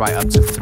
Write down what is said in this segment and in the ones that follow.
Right up to 3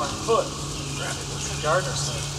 my foot. Gardner said.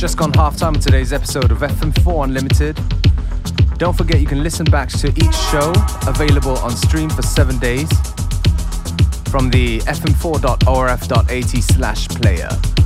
Partners. halftime in today's episode of FM4 Unlimited. Don't forget you can listen back to each show available on stream for seven days from the fm4.orf.at slash player.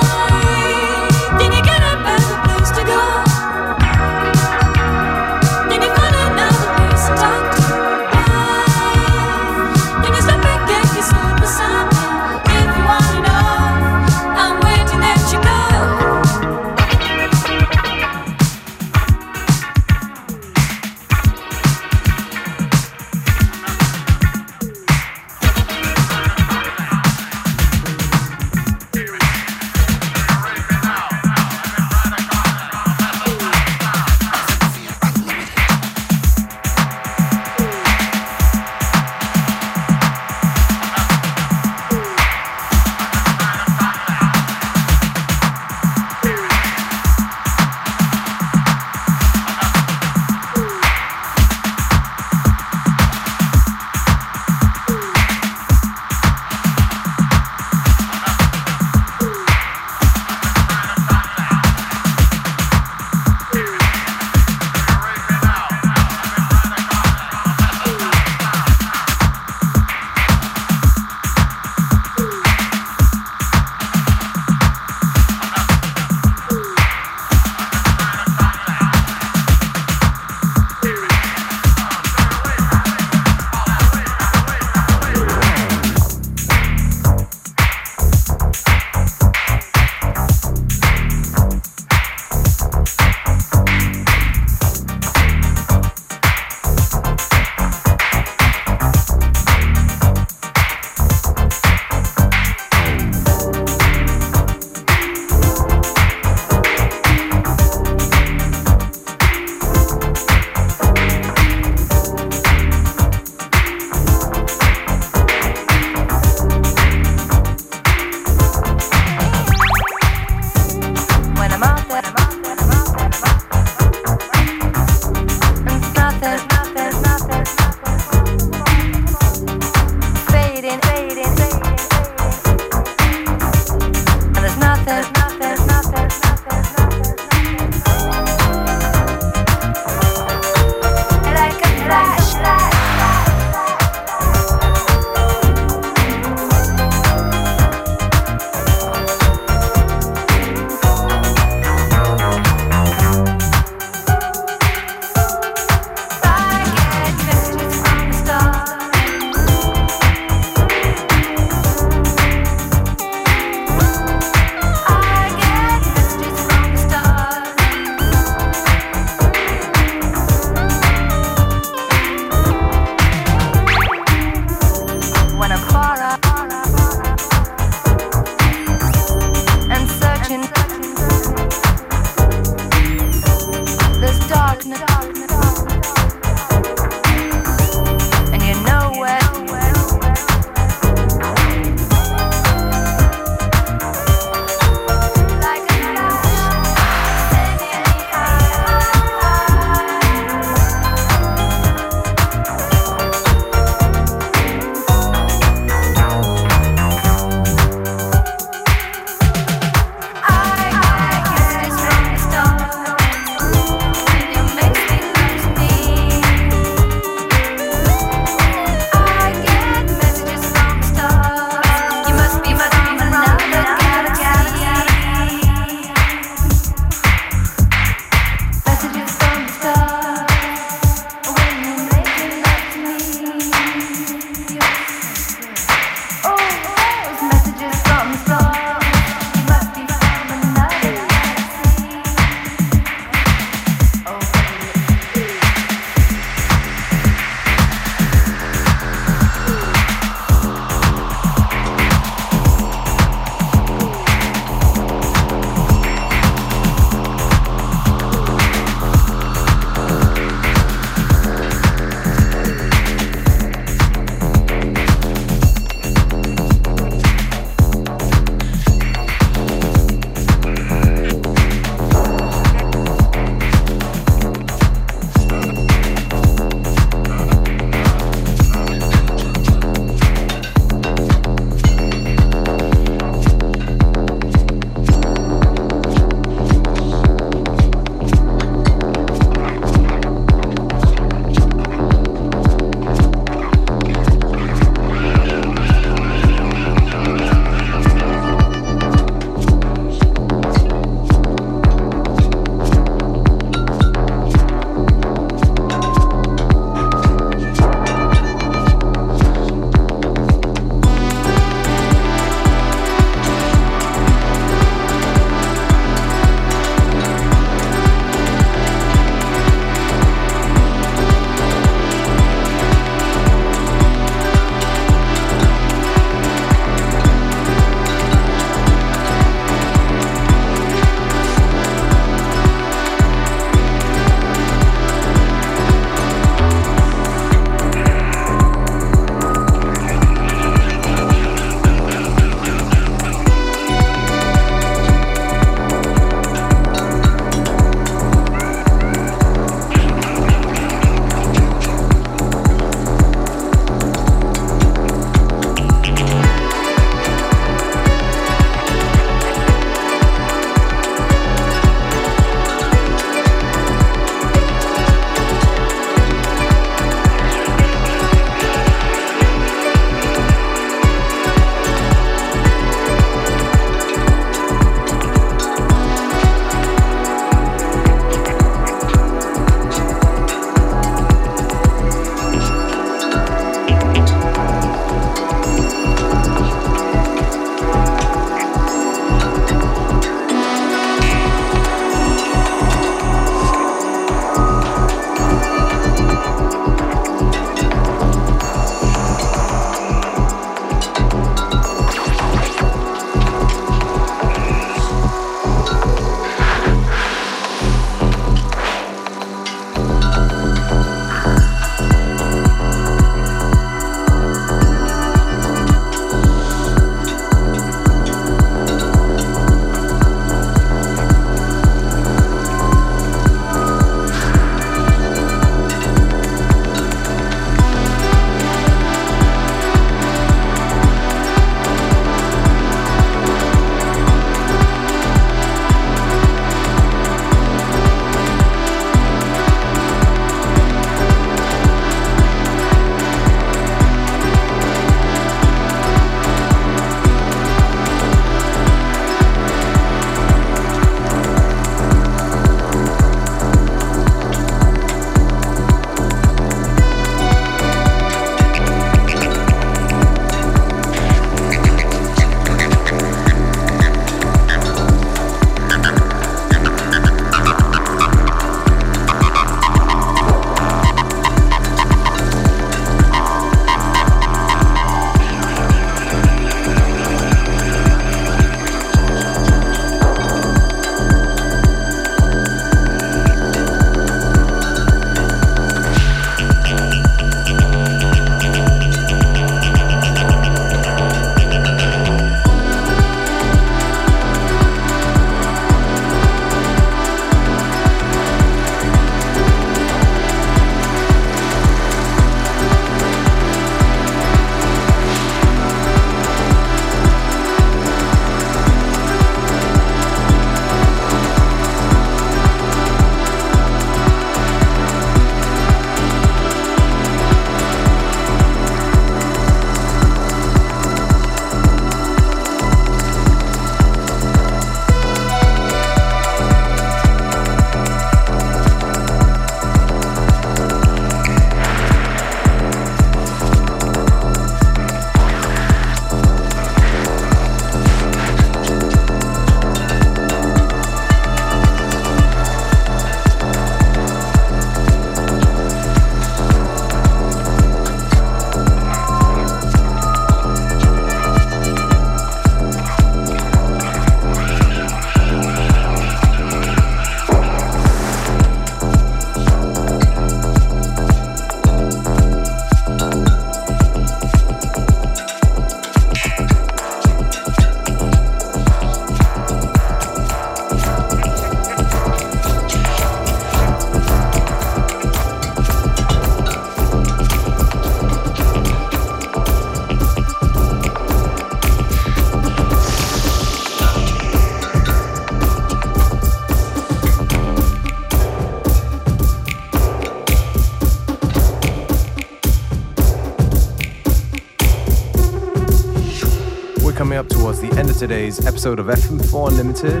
Today's episode of FM4 Unlimited.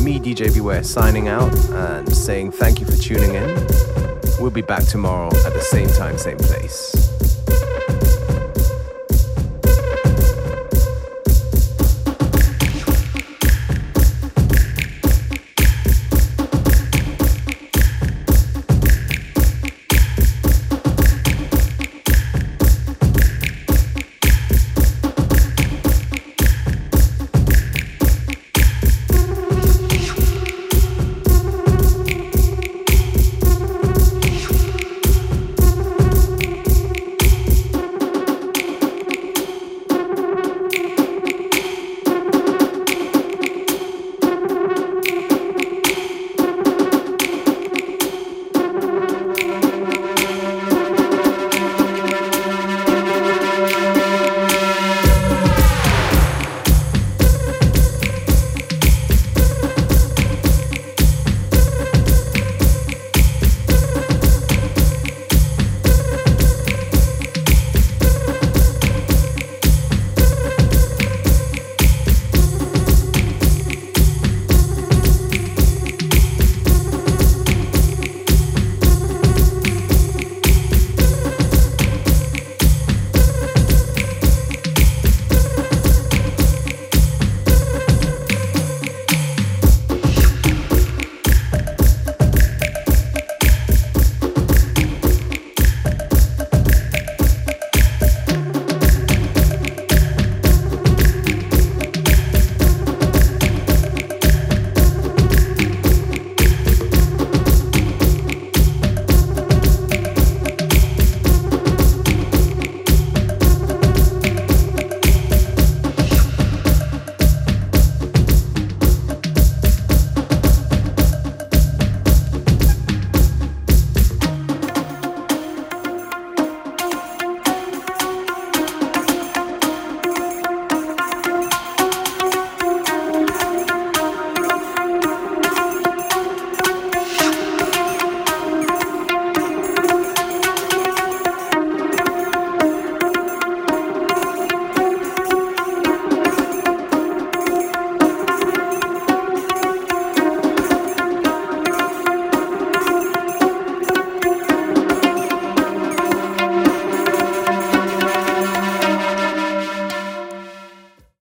Me, DJ Beware, signing out and saying thank you for tuning in. We'll be back tomorrow at the same time, same place.